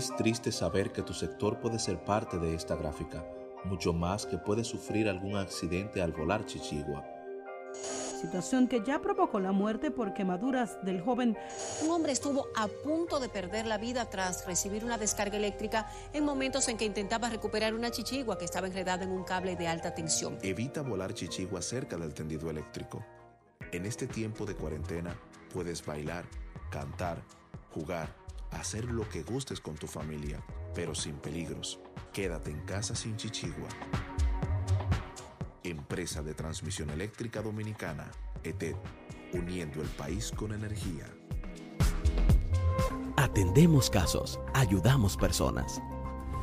Es triste saber que tu sector puede ser parte de esta gráfica, mucho más que puede sufrir algún accidente al volar Chichigua situación que ya provocó la muerte por quemaduras del joven. Un hombre estuvo a punto de perder la vida tras recibir una descarga eléctrica en momentos en que intentaba recuperar una chichigua que estaba enredada en un cable de alta tensión. Evita volar chichigua cerca del tendido eléctrico. En este tiempo de cuarentena puedes bailar, cantar, jugar, hacer lo que gustes con tu familia, pero sin peligros. Quédate en casa sin chichigua. Empresa de Transmisión Eléctrica Dominicana, ETED, uniendo el país con energía. Atendemos casos, ayudamos personas.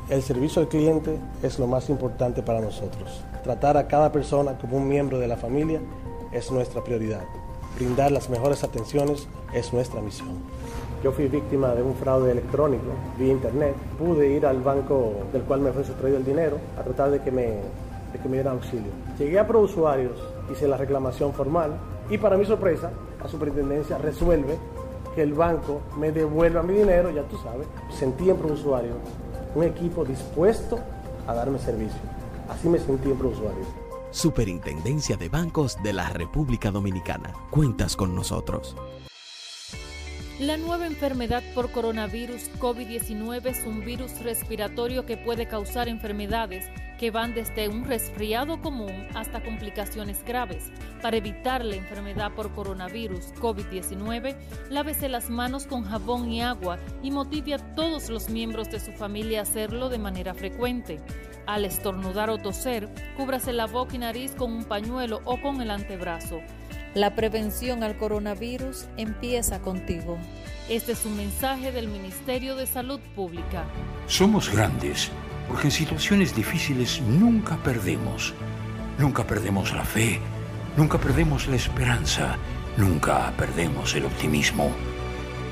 El servicio al cliente es lo más importante para nosotros. Tratar a cada persona como un miembro de la familia es nuestra prioridad. Brindar las mejores atenciones es nuestra misión. Yo fui víctima de un fraude electrónico vía internet. Pude ir al banco del cual me fue sustraído el dinero a tratar de que me de que me dieran auxilio. Llegué a Usuarios, hice la reclamación formal y para mi sorpresa, la superintendencia resuelve que el banco me devuelva mi dinero, ya tú sabes. Sentí en Usuarios un equipo dispuesto a darme servicio. Así me sentí en Usuarios. Superintendencia de Bancos de la República Dominicana. Cuentas con nosotros. La nueva enfermedad por coronavirus COVID-19 es un virus respiratorio que puede causar enfermedades que van desde un resfriado común hasta complicaciones graves. Para evitar la enfermedad por coronavirus COVID-19, lávese las manos con jabón y agua y motive a todos los miembros de su familia a hacerlo de manera frecuente. Al estornudar o toser, cúbrase la boca y nariz con un pañuelo o con el antebrazo. La prevención al coronavirus empieza contigo. Este es un mensaje del Ministerio de Salud Pública. Somos grandes porque en situaciones difíciles nunca perdemos. Nunca perdemos la fe, nunca perdemos la esperanza, nunca perdemos el optimismo.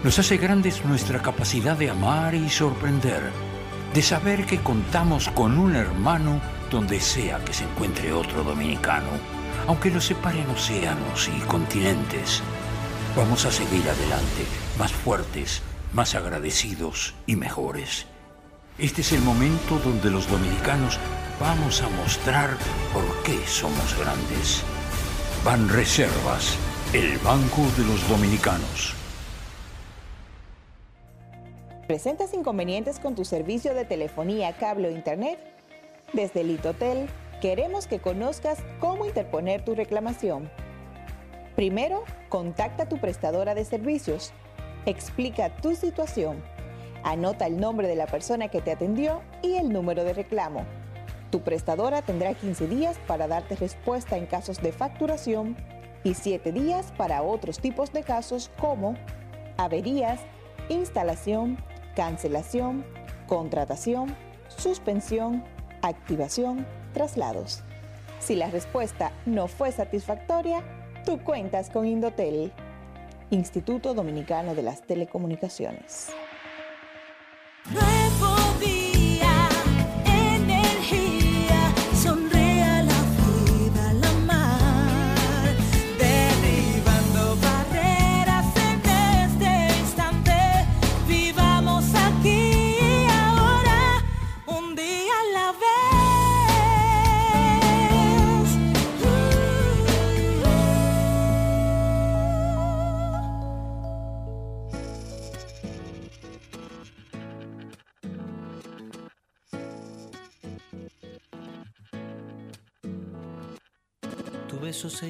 Nos hace grandes nuestra capacidad de amar y sorprender, de saber que contamos con un hermano donde sea que se encuentre otro dominicano aunque nos separen océanos y continentes, vamos a seguir adelante, más fuertes, más agradecidos y mejores. Este es el momento donde los dominicanos vamos a mostrar por qué somos grandes. Van Reservas, el Banco de los Dominicanos. ¿Presentas inconvenientes con tu servicio de telefonía, cable o internet? Desde Litotel queremos que conozcas cómo interponer tu reclamación. Primero, contacta a tu prestadora de servicios. Explica tu situación. Anota el nombre de la persona que te atendió y el número de reclamo. Tu prestadora tendrá 15 días para darte respuesta en casos de facturación y 7 días para otros tipos de casos como averías, instalación, cancelación, contratación, suspensión, activación, traslados. Si la respuesta no fue satisfactoria, tú cuentas con Indotel, Instituto Dominicano de las Telecomunicaciones.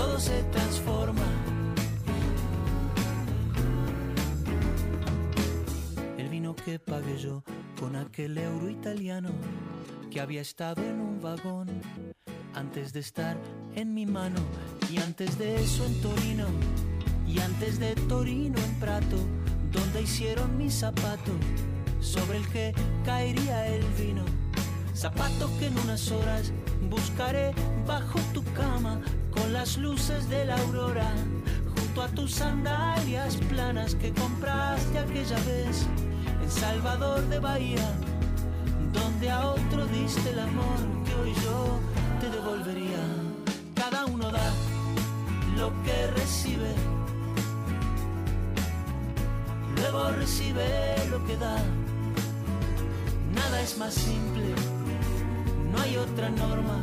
Todo se transforma. El vino que pagué yo con aquel euro italiano que había estado en un vagón antes de estar en mi mano y antes de eso en Torino y antes de Torino en Prato donde hicieron mi zapato sobre el que caería el vino zapato que en unas horas buscaré bajo tu cama con las luces de la aurora junto a tus sandalias planas que compraste aquella vez en Salvador de Bahía donde a otro diste el amor que hoy yo te devolvería. Cada uno da lo que recibe, luego recibe lo que da. Nada es más simple, no hay otra norma,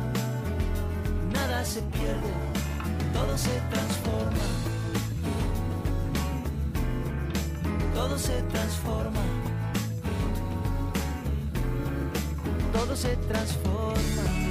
nada se pierde, todo se transforma. Todo se transforma. todo se transforma.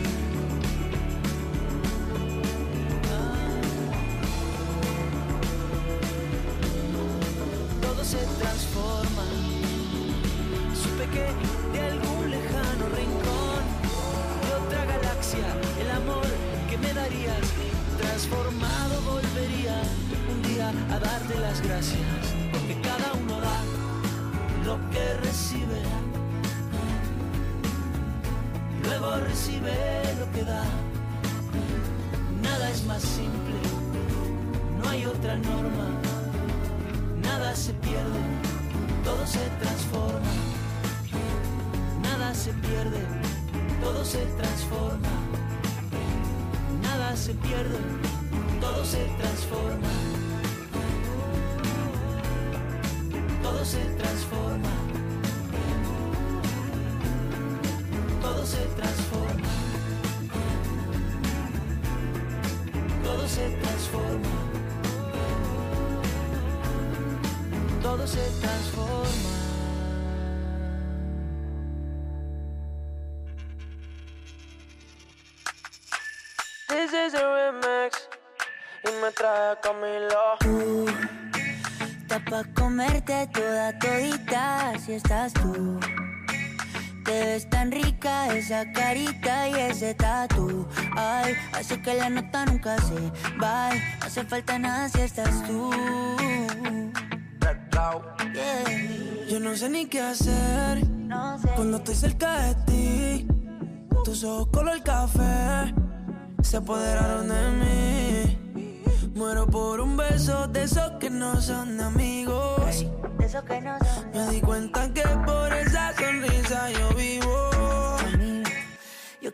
Se transforma. Todo se transforma. This is a remix y me trae Camilo. Tú, está pa' comerte toda todita si estás tú. Esa carita y ese tatu. Ay, hace que la nota nunca se va. No hace falta nada si estás tú. Yeah. Yo no sé ni qué hacer No sé. cuando estoy cerca de ti. Tus ojos color café se apoderaron de mí. Muero por un beso de esos que no son amigos. De eso que no son. Me di cuenta que por esa sonrisa yo vivo.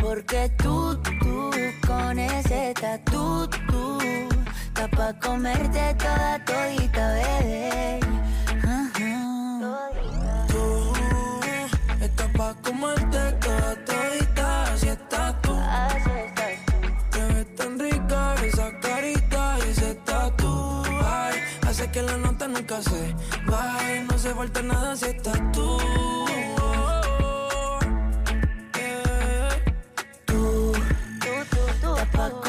Porque tú, tú, con ese tatu, tú, está pa' comerte toda todita, bebé. Tú estás pa' comerte toda todita si estás tú. Te ves tan rica esa carita y ese tatu. Ay, hace que la nota nunca se vaya. No se falta nada si estás tú. Tú,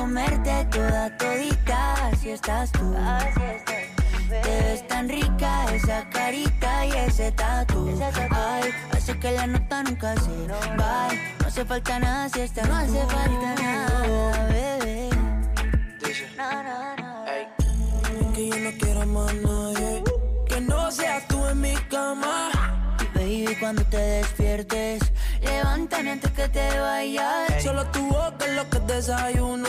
comerte toda todita si estás tú. Te ves tan rica esa carita y ese tatu. Ay, hace que la nota nunca se va. No hace falta nada si estás No hace falta nada, bebé. No, no, no. Que yo no quiero más nadie. Que no seas tú en mi cama. Baby, cuando te despiertes, levántame antes que te vayas. Solo tu boca es lo que desayuno.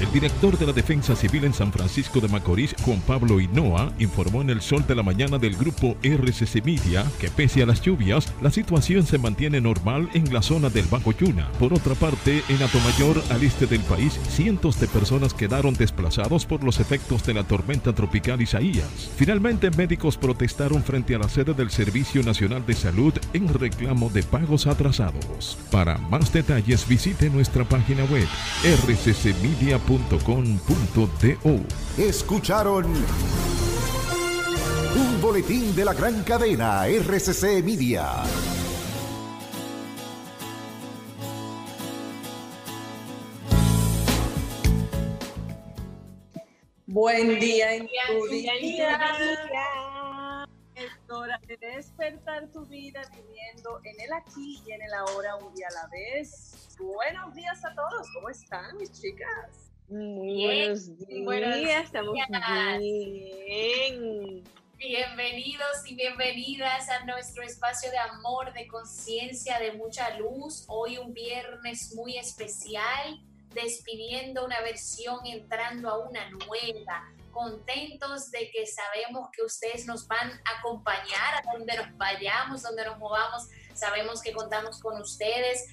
El director de la Defensa Civil en San Francisco de Macorís, Juan Pablo Hinoa, informó en el sol de la mañana del grupo RCC Media que pese a las lluvias, la situación se mantiene normal en la zona del Bajo Yuna. Por otra parte, en Atomayor, al este del país, cientos de personas quedaron desplazados por los efectos de la tormenta tropical Isaías. Finalmente, médicos protestaron frente a la sede del Servicio Nacional de Salud en reclamo de pagos atrasados. Para más detalles, visite nuestra página web rccmedia.com Escucharon un boletín de la gran cadena RCC Media. Buen día en tu día. Es hora de despertar tu vida viviendo en el aquí y en el ahora un día a la vez. Buenos días a todos. ¿Cómo están mis chicas? Muy buenos días, buenos días. estamos bien. Bienvenidos y bienvenidas a nuestro espacio de amor, de conciencia, de mucha luz. Hoy un viernes muy especial, despidiendo una versión, entrando a una nueva. Contentos de que sabemos que ustedes nos van a acompañar a donde nos vayamos, donde nos movamos. Sabemos que contamos con ustedes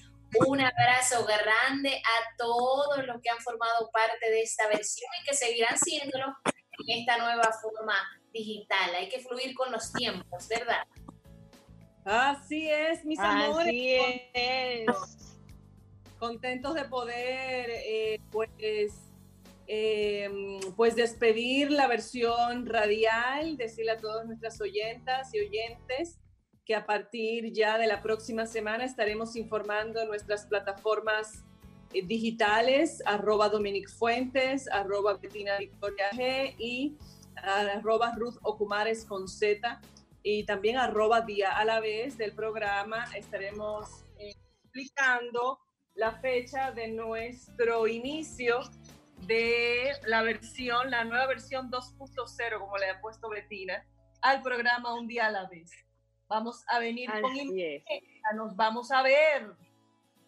un abrazo grande a todos los que han formado parte de esta versión y que seguirán siéndolo en esta nueva forma digital. Hay que fluir con los tiempos, ¿verdad? Así es, mis amores. Así es. Contentos de poder, eh, pues, em, pues despedir la versión radial, decirle a todas nuestras oyentas y oyentes que a partir ya de la próxima semana estaremos informando nuestras plataformas eh, digitales, arroba Dominic Fuentes, arroba Bettina Victoria G y arroba Ruth Ocumares con Z y también arroba día a la vez del programa. Estaremos eh, explicando la fecha de nuestro inicio de la versión, la nueva versión 2.0, como le ha puesto Bettina, al programa Un día a la vez. Vamos a venir con nos vamos a ver.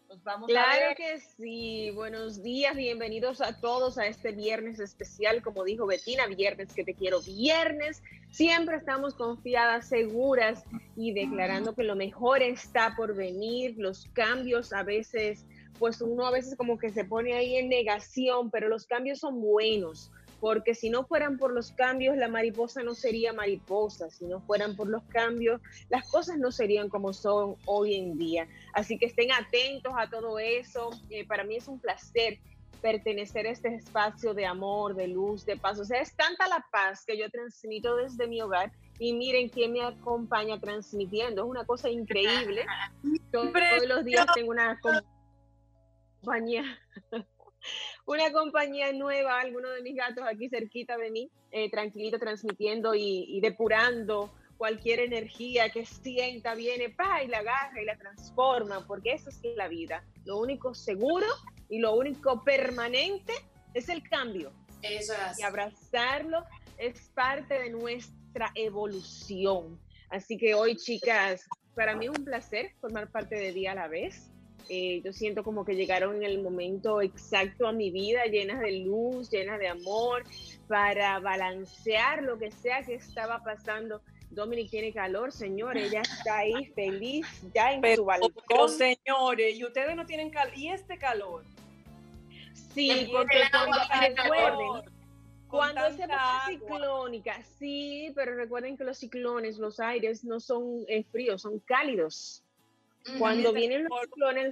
Nos vamos claro a ver. que sí. Buenos días, bienvenidos a todos a este viernes especial, como dijo Betina, viernes que te quiero, viernes. Siempre estamos confiadas, seguras y declarando que lo mejor está por venir. Los cambios a veces, pues uno a veces como que se pone ahí en negación, pero los cambios son buenos porque si no fueran por los cambios, la mariposa no sería mariposa, si no fueran por los cambios, las cosas no serían como son hoy en día. Así que estén atentos a todo eso. Eh, para mí es un placer pertenecer a este espacio de amor, de luz, de paz. O sea, es tanta la paz que yo transmito desde mi hogar y miren quién me acompaña transmitiendo. Es una cosa increíble. Todos, los días tengo una compañía una compañía nueva, algunos de mis gatos aquí cerquita de mí, eh, tranquilito transmitiendo y, depurando cualquier energía que sienta, viene, pa, y la agarra y la transforma, porque eso es la vida. Lo único seguro y lo único permanente es el cambio. Eso es. Y abrazarlo es parte de nuestra evolución. Así que hoy, chicas, para mí es un placer formar parte de Día a la vez. Eh, yo siento como que llegaron en el momento exacto a mi vida, llenas de luz, llenas de amor, para balancear lo que sea que estaba pasando. Dominic tiene calor, señores, ella está ahí feliz, ya en su balcón. señores, y ustedes no tienen calor, ¿y este calor? Sí, porque recuerden, cuando es época ciclónica, sí, pero recuerden que los ciclones, los aires no son eh, fríos, son cálidos. Cuando vienen los ciclones,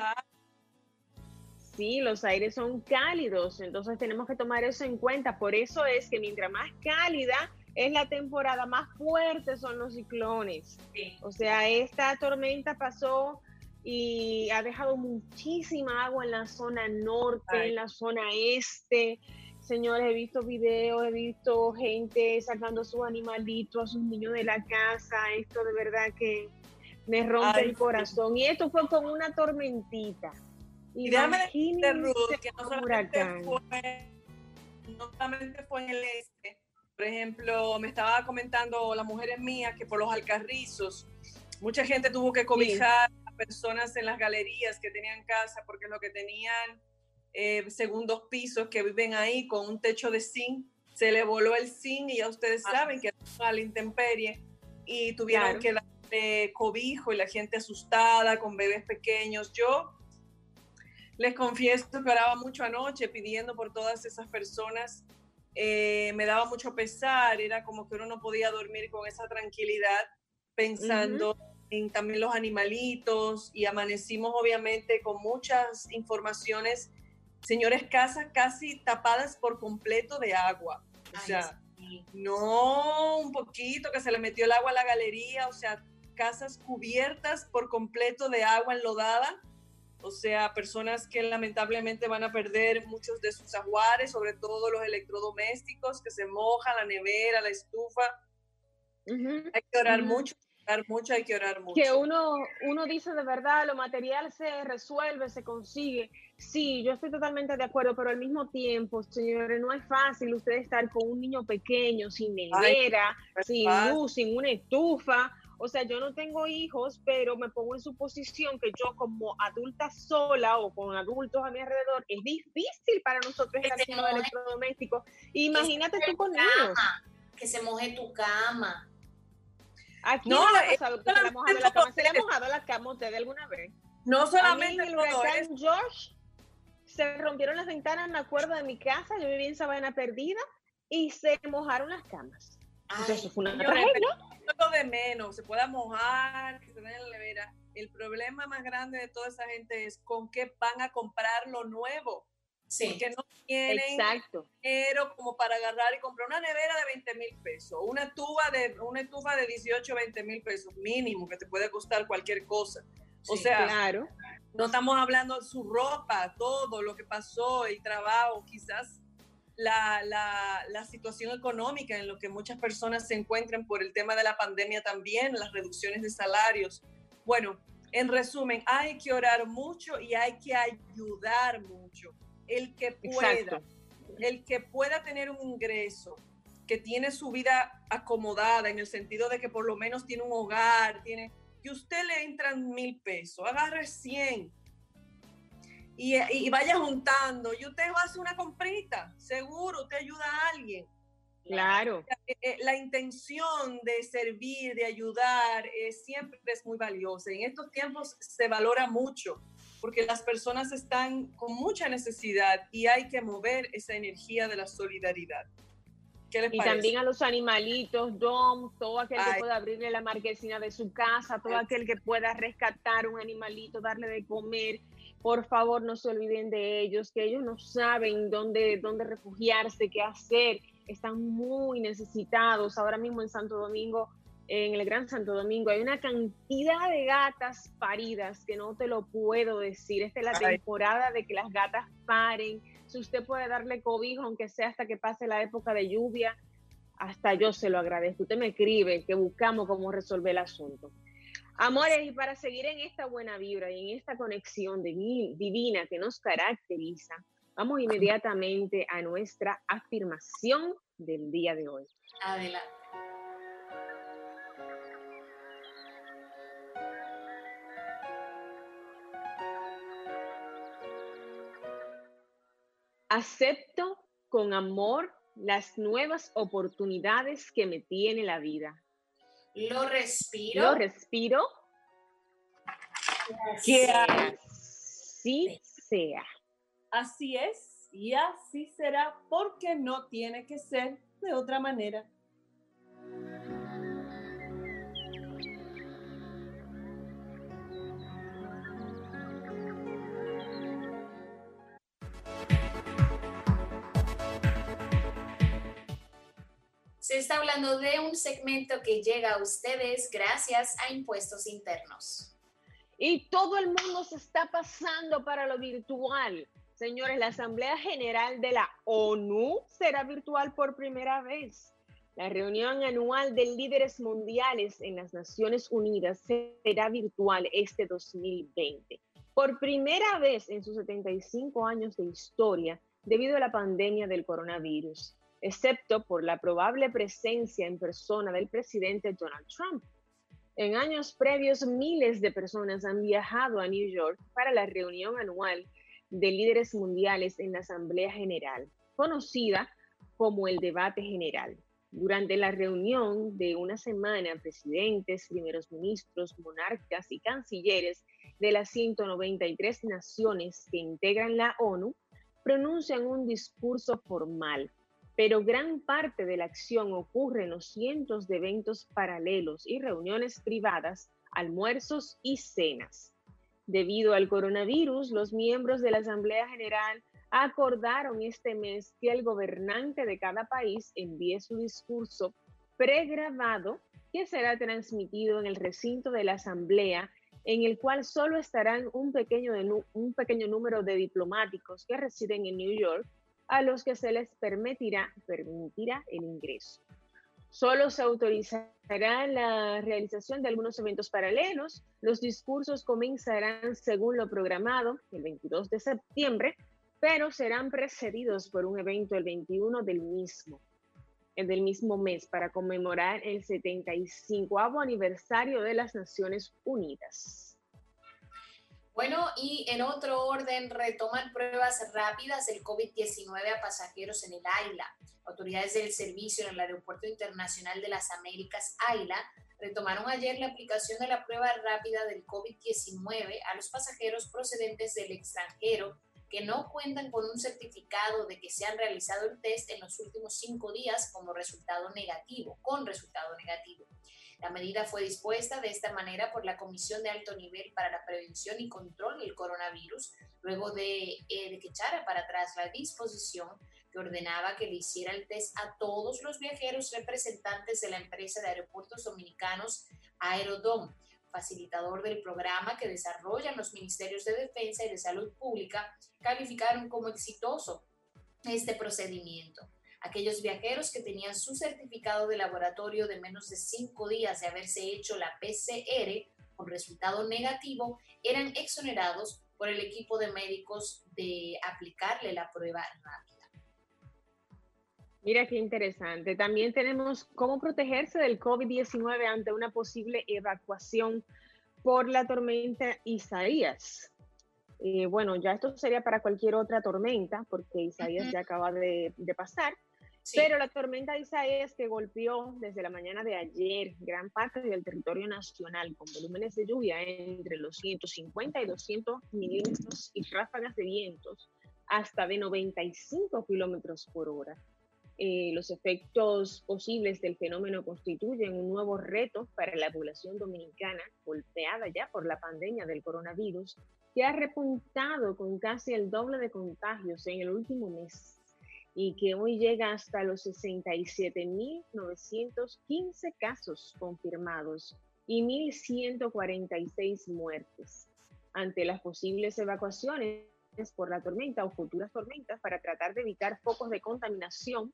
sí, los aires son cálidos, entonces tenemos que tomar eso en cuenta. Por eso es que mientras más cálida es la temporada, más fuertes son los ciclones. O sea, esta tormenta pasó y ha dejado muchísima agua en la zona norte, en la zona este. Señores, he visto videos, he visto gente sacando a sus animalitos, a sus niños de la casa. Esto de verdad que me rompe el corazón. Y esto fue con una tormentita. Y déjame decirte, Ruth, que no solamente, fue, no solamente fue en el este. Por ejemplo, me estaba comentando las mujeres mías que por los alcarrizos, mucha gente tuvo que cobijar a personas en las galerías que tenían casa porque lo que tenían eh, segundos pisos que viven ahí con un techo de zinc. Se le voló el zinc y ya ustedes Ah. saben que a la intemperie y tuvieron Claro. que cobijo y la gente asustada con bebés pequeños. Yo les confieso que oraba mucho anoche pidiendo por todas esas personas. Eh, me daba mucho pesar, era como que uno no podía dormir con esa tranquilidad pensando en también los animalitos y amanecimos obviamente con muchas informaciones. Señores, casas casi tapadas por completo de agua. O sea, no un poquito que se le metió el agua a la galería, o sea, casas cubiertas por completo de agua enlodada. O sea, personas que lamentablemente van a perder muchos de sus ajuares, sobre todo los electrodomésticos que se mojan, la nevera, la estufa. Hay que orar Ujú. mucho, orar mucho, hay que orar mucho. que uno, uno dice de verdad, lo material se resuelve, se consigue. Sí, yo estoy totalmente de acuerdo, pero al mismo tiempo, señores, no es fácil usted estar con un niño pequeño, sin nevera, es sin fácil. luz, sin una estufa. O sea, yo no tengo hijos, pero me pongo en su posición que yo como adulta sola o con adultos a mi alrededor, es difícil para nosotros estar los electrodomésticos. Imagínate tú con niños. Que se moje tu cama. Aquí No, no, es pasado que se le ha mojado la cama. ¿Se le ha mojado la cama a usted alguna vez? No A mí solamente en el huracán George se rompieron las ventanas, me acuerdo de mi casa, yo vivía en Sabana Perdida y se mojaron las camas. Entonces, eso fue una tragedia. Es lo de menos, se pueda mojar, que se dañe la nevera. El problema más grande de toda esa gente es con qué van a comprar lo nuevo. Sí. Porque no tienen Exacto. dinero como para agarrar y comprar una nevera de 20 mil pesos, una estufa de, una estufa de 18, 20 mil pesos mínimo, que te puede costar cualquier cosa. O Sí, sea, claro. no estamos hablando de su ropa, todo lo que pasó, el trabajo, quizás la, la, la situación económica en lo que muchas personas se encuentran por el tema de la pandemia también, las reducciones de salarios. Bueno, en resumen, hay que orar mucho y hay que ayudar mucho. El que pueda, Exacto. el que pueda tener un ingreso, que tiene su vida acomodada en el sentido de que por lo menos tiene un hogar, tiene que usted le entran mil pesos, agarre 100 y, y vaya juntando y usted va a hacer una comprita, seguro, usted ayuda a alguien. Claro. Eh, eh, La intención de servir, de ayudar, eh, siempre es muy valiosa. En estos tiempos se valora mucho porque las personas están con mucha necesidad y hay que mover esa energía de la solidaridad. ¿Qué les Y parece? también a los animalitos, Dom, todo aquel que Ay. pueda abrirle la marquesina de su casa, todo aquel que pueda rescatar un animalito, darle de comer, por favor no se olviden de ellos, que ellos no saben dónde, dónde refugiarse, qué hacer, están muy necesitados. Ahora mismo en Santo Domingo, en el Gran Santo Domingo, hay una cantidad de gatas paridas que no te lo puedo decir. Esta es la Ay. temporada de que las gatas paren. Si usted puede darle cobijo, aunque sea hasta que pase la época de lluvia, hasta yo se lo agradezco. Usted me escribe que buscamos cómo resolver el asunto. Amores, y para seguir en esta buena vibra y en esta conexión divi- divina que nos caracteriza, vamos inmediatamente a nuestra afirmación del día de hoy. Adelante. Acepto con amor las nuevas oportunidades que me tiene la vida. Lo respiro. Lo respiro. Que así sea. Así es y así será porque no tiene que ser de otra manera. Se está hablando de un segmento que llega a ustedes gracias a impuestos internos. Y todo el mundo se está pasando para lo virtual. Señores, la Asamblea General de la ONU será virtual por primera vez. La reunión anual de líderes mundiales en las Naciones Unidas será virtual este 2020. Por primera vez en sus 75 años de historia debido a la pandemia del coronavirus, excepto por la probable presencia en persona del presidente Donald Trump. En años previos, miles de personas han viajado a New York para la reunión anual de líderes mundiales en la Asamblea General, conocida como el debate general. Durante la reunión de una semana, presidentes, primeros ministros, monarcas y cancilleres de las 193 naciones que integran la ONU pronuncian un discurso formal, pero gran parte de la acción ocurre en los cientos de eventos paralelos y reuniones privadas, almuerzos y cenas. Debido al coronavirus, los miembros de la Asamblea General acordaron este mes que el gobernante de cada país envíe su discurso pregrabado que será transmitido en el recinto de la Asamblea, en el cual solo estarán un pequeño, un pequeño número de diplomáticos que residen en New York, a los que se les permitirá, permitirá el ingreso. Solo se autorizará la realización de algunos eventos paralelos. Los discursos comenzarán según lo programado el 22 de septiembre pero serán precedidos por un evento el 21 del mismo, el del mismo mes, para conmemorar el 75 aniversario de las Naciones Unidas. Bueno, y en otro orden, retoman pruebas rápidas del COVID-19 a pasajeros en el AILA. Autoridades del servicio en el Aeropuerto Internacional de las Américas, AILA, retomaron ayer la aplicación de la prueba rápida del COVID-19 a los pasajeros procedentes del extranjero que no cuentan con un certificado de que se han realizado el test en los últimos cinco días como resultado negativo, con resultado negativo. La medida fue dispuesta de esta manera por la Comisión de Alto Nivel para la Prevención y Control del Coronavirus, luego de, eh, que echara para atrás la disposición que ordenaba que le hiciera el test a todos los viajeros representantes de la empresa de aeropuertos dominicanos Aerodom facilitador del programa que desarrollan los ministerios de Defensa y de Salud Pública, calificaron como exitoso este procedimiento. Aquellos viajeros que tenían su certificado de laboratorio de menos de cinco días de haberse hecho la PCR con resultado negativo eran exonerados por el equipo de médicos de aplicarle la prueba rápida. Mira qué interesante. También tenemos cómo protegerse del COVID-19 ante una posible evacuación por la tormenta Isaías. Eh, bueno, ya esto sería para cualquier otra tormenta, porque Isaías ya acaba de, pasar. Pero la tormenta Isaías que golpeó desde la mañana de ayer gran parte del territorio nacional con volúmenes de lluvia entre los 150 y 200 milímetros y ráfagas de vientos hasta de 95 kilómetros por hora. Eh, los efectos posibles del fenómeno constituyen un nuevo reto para la población dominicana, golpeada ya por la pandemia del coronavirus, que ha repuntado con casi el doble de contagios en el último mes y que hoy llega hasta los 67.915 casos confirmados y 1.146 muertes. Ante las posibles evacuaciones por la tormenta o futuras tormentas para tratar de evitar focos de contaminación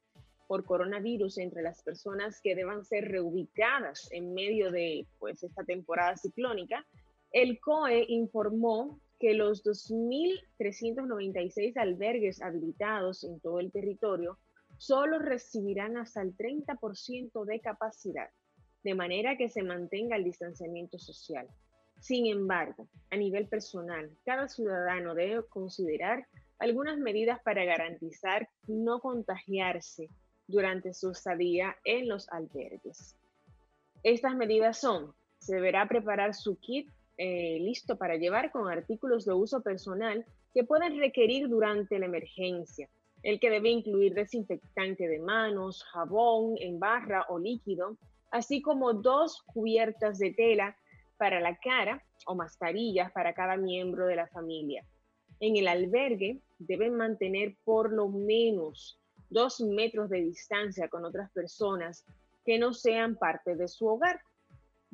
por coronavirus entre las personas que deban ser reubicadas en medio de pues, esta temporada ciclónica, el COE informó que los 2.396 albergues habilitados en todo el territorio solo recibirán hasta el 30% de capacidad, de manera que se mantenga el distanciamiento social. Sin embargo, a nivel personal, cada ciudadano debe considerar algunas medidas para garantizar no contagiarse durante su estadía en los albergues. Estas medidas son, se deberá preparar su kit eh, listo para llevar con artículos de uso personal que puedan requerir durante la emergencia, el que debe incluir desinfectante de manos, jabón en barra o líquido, así como dos cubiertas de tela para la cara o mascarillas para cada miembro de la familia. En el albergue deben mantener por lo menos dos metros de distancia con otras personas que no sean parte de su hogar.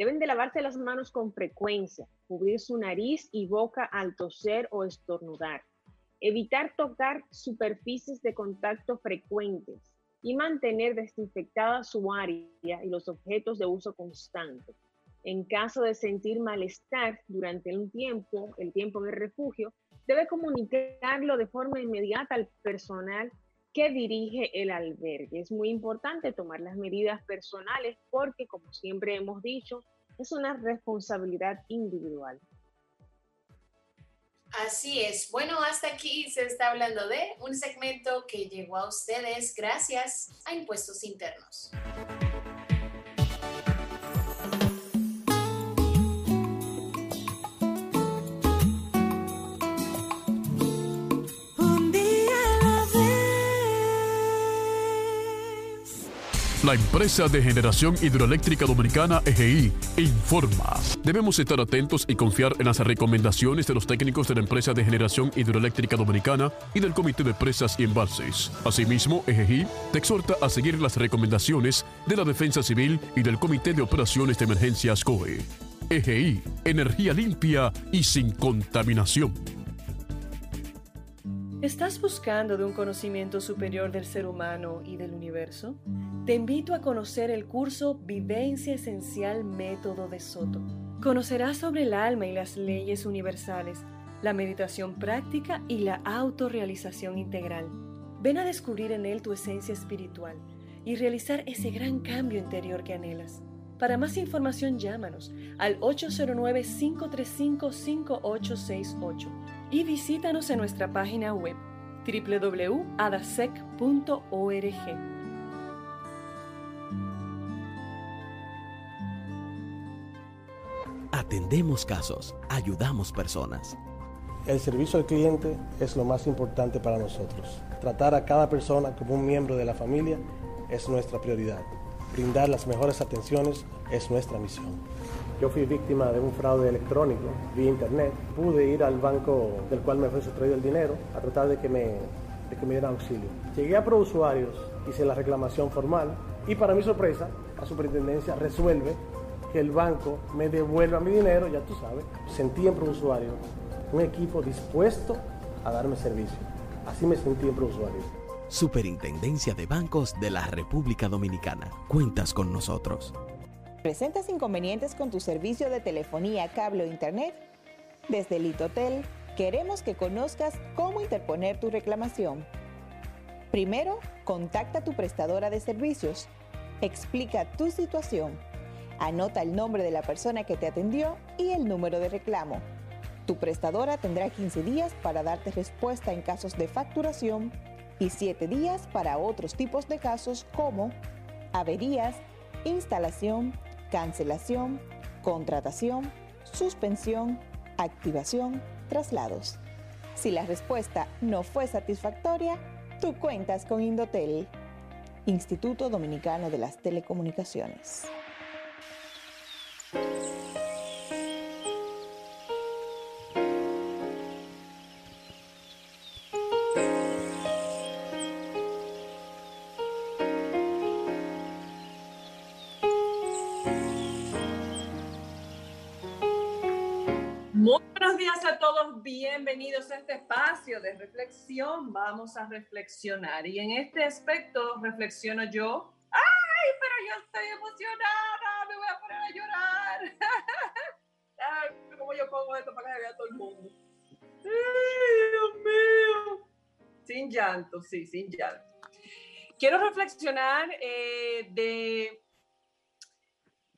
Deben de lavarse las manos con frecuencia, cubrir su nariz y boca al toser o estornudar, evitar tocar superficies de contacto frecuentes y mantener desinfectada su área y los objetos de uso constante. En caso de sentir malestar durante un tiempo, el tiempo de refugio, debe comunicarlo de forma inmediata al personal que dirige el albergue. Es muy importante tomar las medidas personales porque, como siempre hemos dicho, es una responsabilidad individual. Así es. Bueno, hasta aquí se está hablando de un segmento que llegó a ustedes gracias a impuestos internos. La empresa de generación hidroeléctrica dominicana EGI informa. Debemos estar atentos y confiar en las recomendaciones de los técnicos de la empresa de generación hidroeléctrica dominicana y del Comité de Presas y Embalses. Asimismo, EGI te exhorta a seguir las recomendaciones de la Defensa Civil y del Comité de Operaciones de Emergencias COE. EGI, energía limpia y sin contaminación. ¿Estás buscando de un conocimiento superior del ser humano y del universo? Te invito a conocer el curso Vivencia Esencial Método de Soto. Conocerás sobre el alma y las leyes universales, la meditación práctica y la autorrealización integral. Ven a descubrir en él tu esencia espiritual y realizar ese gran cambio interior que anhelas. Para más información llámanos al 809-535-5868 y visítanos en nuestra página web www.adasec.org. Atendemos casos, ayudamos personas. El servicio al cliente es lo más importante para nosotros. Tratar a cada persona como un miembro de la familia es nuestra prioridad. Brindar las mejores atenciones es nuestra misión. Yo fui víctima de un fraude electrónico vía internet. Pude ir al banco del cual me fue sustraído el dinero a tratar de que me, de que me dieran auxilio. Llegué a ProUsuarios, hice la reclamación formal y para mi sorpresa, la superintendencia resuelve que el banco me devuelva mi dinero, ya tú sabes. Sentí en ProUsuario un equipo dispuesto a darme servicio. Así me sentí en ProUsuario. Superintendencia de Bancos de la República Dominicana. Cuentas con nosotros. ¿Presentas inconvenientes con tu servicio de telefonía, cable o internet? Desde Litotel queremos que conozcas cómo interponer tu reclamación. Primero, contacta a tu prestadora de servicios. Explica tu situación Anota el nombre de la persona que te atendió y el número de reclamo. Tu prestadora tendrá 15 días para darte respuesta en casos de facturación y 7 días para otros tipos de casos como averías, instalación, cancelación, contratación, suspensión, activación, traslados. Si la respuesta no fue satisfactoria, tú cuentas con Indotel, Instituto Dominicano de las Telecomunicaciones. Bienvenidos a este espacio de reflexión. Vamos a reflexionar y en este aspecto reflexiono yo. ¡Ay, pero yo estoy emocionada! Me voy a poner a llorar. Ay, ¿cómo yo pongo esto para que vea todo el mundo? ¡Ay, Dios mío! Sin llanto, sí, sin llanto. Quiero reflexionar eh, de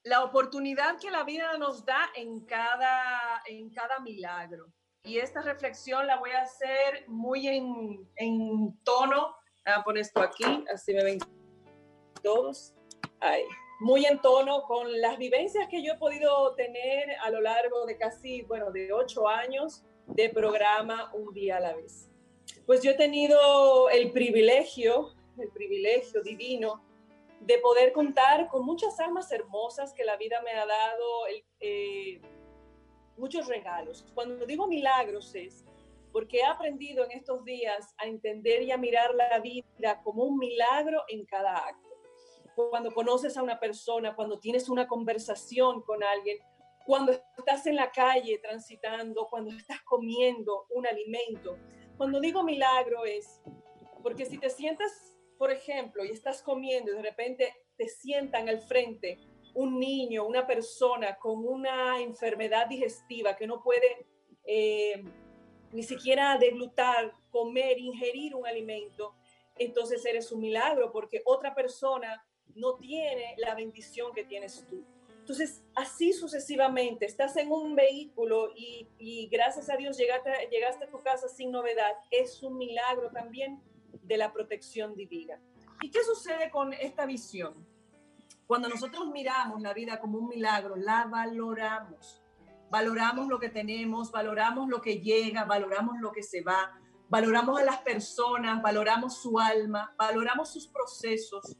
la oportunidad que la vida nos da en cada, en cada milagro. Y esta reflexión la voy a hacer muy en, en tono, voy a poner esto aquí, así me ven todos, Ahí. muy en tono con las vivencias que yo he podido tener a lo largo de casi, bueno, de ocho años de programa Un día a la vez. Pues yo he tenido el privilegio, el privilegio divino de poder contar con muchas almas hermosas que la vida me ha dado, eh, muchos regalos. Cuando digo milagros es porque he aprendido en estos días a entender y a mirar la vida como un milagro en cada acto. Cuando conoces a una persona, cuando tienes una conversación con alguien, cuando estás en la calle transitando, cuando estás comiendo un alimento. Cuando digo milagro es porque si te sientas por ejemplo, y estás comiendo y de repente te sientan al frente un niño, una persona con una enfermedad digestiva que no puede eh, ni siquiera deglutar, comer, ingerir un alimento, entonces eres un milagro porque otra persona no tiene la bendición que tienes tú. Entonces, así sucesivamente, estás en un vehículo y, gracias a Dios llegaste, llegaste a tu casa sin novedad. Es un milagro también de la protección divina. ¿Y qué sucede con esta visión? Cuando nosotros miramos la vida como un milagro, la valoramos. Valoramos lo que tenemos, valoramos lo que llega, valoramos lo que se va, valoramos a las personas, valoramos su alma, valoramos sus procesos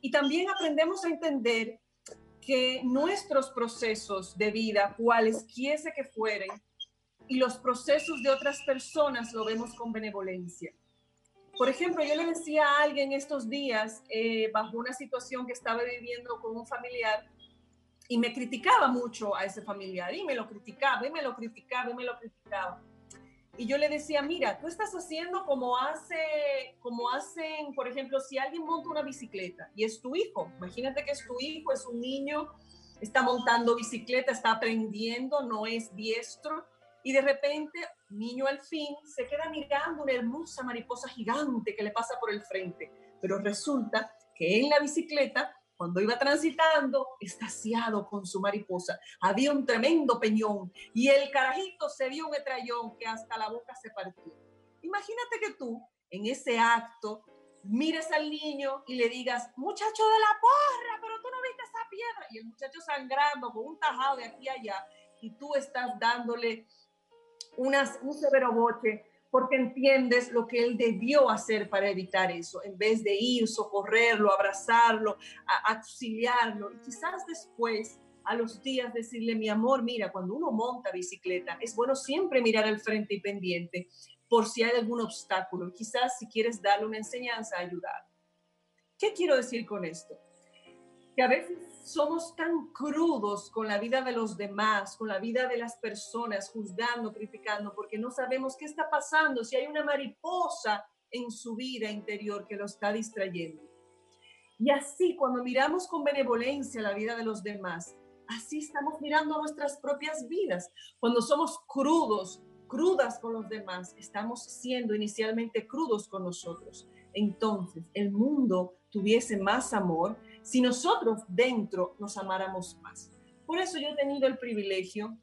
y también aprendemos a entender que nuestros procesos de vida, cuales quiese que fueren, y los procesos de otras personas lo vemos con benevolencia. Por ejemplo, yo le decía a alguien estos días, eh, bajo una situación que estaba viviendo con un familiar, y me criticaba mucho a ese familiar, y me lo criticaba, y me lo criticaba, y me lo criticaba. Y yo le decía, mira, tú estás haciendo como hace, como hacen, por ejemplo, si alguien monta una bicicleta y es tu hijo, imagínate que es tu hijo, es un niño, está montando bicicleta, está aprendiendo, no es diestro, y de repente, niño al fin, se queda mirando una hermosa mariposa gigante que le pasa por el frente, pero resulta que en la bicicleta cuando iba transitando, estaciado con su mariposa. Había un tremendo peñón y el carajito se dio un etrayón que hasta la boca se partió. Imagínate que tú, en ese acto, mires al niño y le digas, muchacho de la porra, pero tú no viste esa piedra. Y el muchacho sangrando con un tajado de aquí a allá y tú estás dándole un severo boche porque entiendes lo que él debió hacer para evitar eso, en vez de ir, socorrerlo, abrazarlo, auxiliarlo. Y quizás después, a los días, decirle, mi amor, mira, cuando uno monta bicicleta, es bueno siempre mirar al frente y pendiente por si hay algún obstáculo. Quizás si quieres darle una enseñanza, ayudar. ¿Qué quiero decir con esto? Que a veces somos tan crudos con la vida de los demás, con la vida de las personas, juzgando, criticando, porque no sabemos qué está pasando, si hay una mariposa en su vida interior que lo está distrayendo. Y así, cuando miramos con benevolencia la vida de los demás, así estamos mirando nuestras propias vidas. Cuando somos crudos, crudas con los demás, estamos siendo inicialmente crudos con nosotros. Entonces, el mundo tuviese más amor, si nosotros dentro nos amáramos más. Por eso yo he tenido el privilegio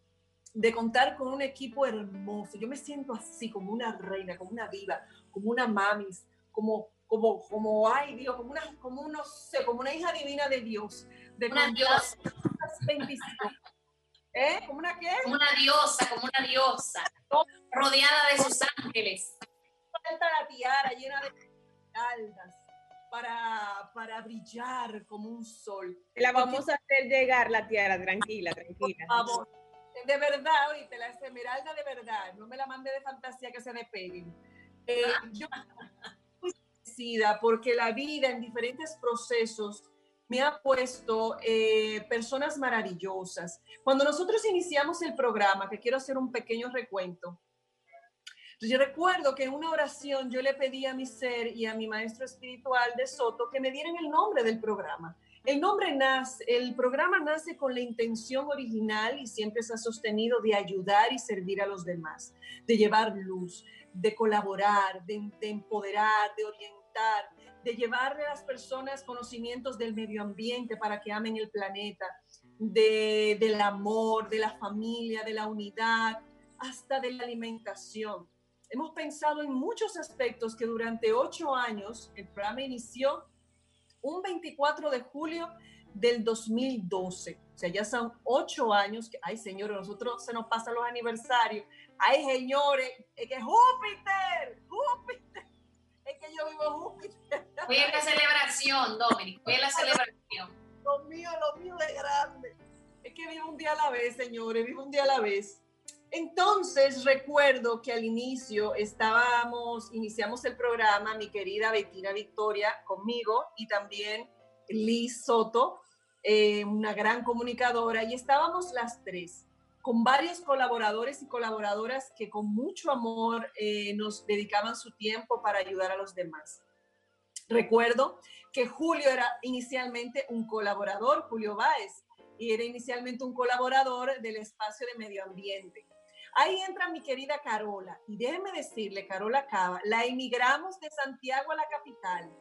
de contar con un equipo hermoso. Yo me siento así, como una reina, como una diva, como una mamis, como, como, como, ay Dios, como una, como no sé, como una hija divina de Dios. De una diosa. ¿Eh? ¿Como una qué? Como una diosa, como una diosa. Rodeada de sus ángeles. Falta la tiara llena de aldas para, para brillar como un sol. La vamos a hacer llegar la tiara, tranquila, tranquila. Vamos, de verdad, oíste, la esmeralda de verdad, no me la mande de fantasía que se despeguen. Eh, yo porque la vida en diferentes procesos me ha puesto eh, personas maravillosas. Cuando nosotros iniciamos el programa, que quiero hacer un pequeño recuento, yo recuerdo que en una oración yo le pedí a mi ser y a mi maestro espiritual de Soto que me dieran el nombre del programa. El nombre nace, el programa nace con la intención original y siempre se ha sostenido de ayudar y servir a los demás, de llevar luz, de colaborar, de, empoderar, de orientar, de llevarle a las personas conocimientos del medio ambiente para que amen el planeta, de, del amor, de la familia, de la unidad, hasta de la alimentación hemos pensado en muchos aspectos que durante ocho años, el programa inició un 24 de julio del 2012. O sea, ya son ocho años que, ay señores, nosotros se nos pasan los aniversarios. Ay señores, es que Júpiter, Júpiter, es que yo vivo Júpiter. Voy a la celebración, Dominic, voy a la celebración. Lo mío, lo mío es grande. Es que vivo un día a la vez, señores, vivo un día a la vez. Entonces recuerdo que al inicio estábamos, iniciamos el programa, mi querida Bettina Victoria conmigo y también Liz Soto, eh, una gran comunicadora, y estábamos las tres con varios colaboradores y colaboradoras que con mucho amor eh, nos dedicaban su tiempo para ayudar a los demás. Recuerdo que Julio era inicialmente un colaborador, Julio Báez, y era inicialmente un colaborador del espacio de medio ambiente. Ahí entra mi querida Carola. Y déjeme decirle, Carola Cava, la emigramos de Santiago a la capital.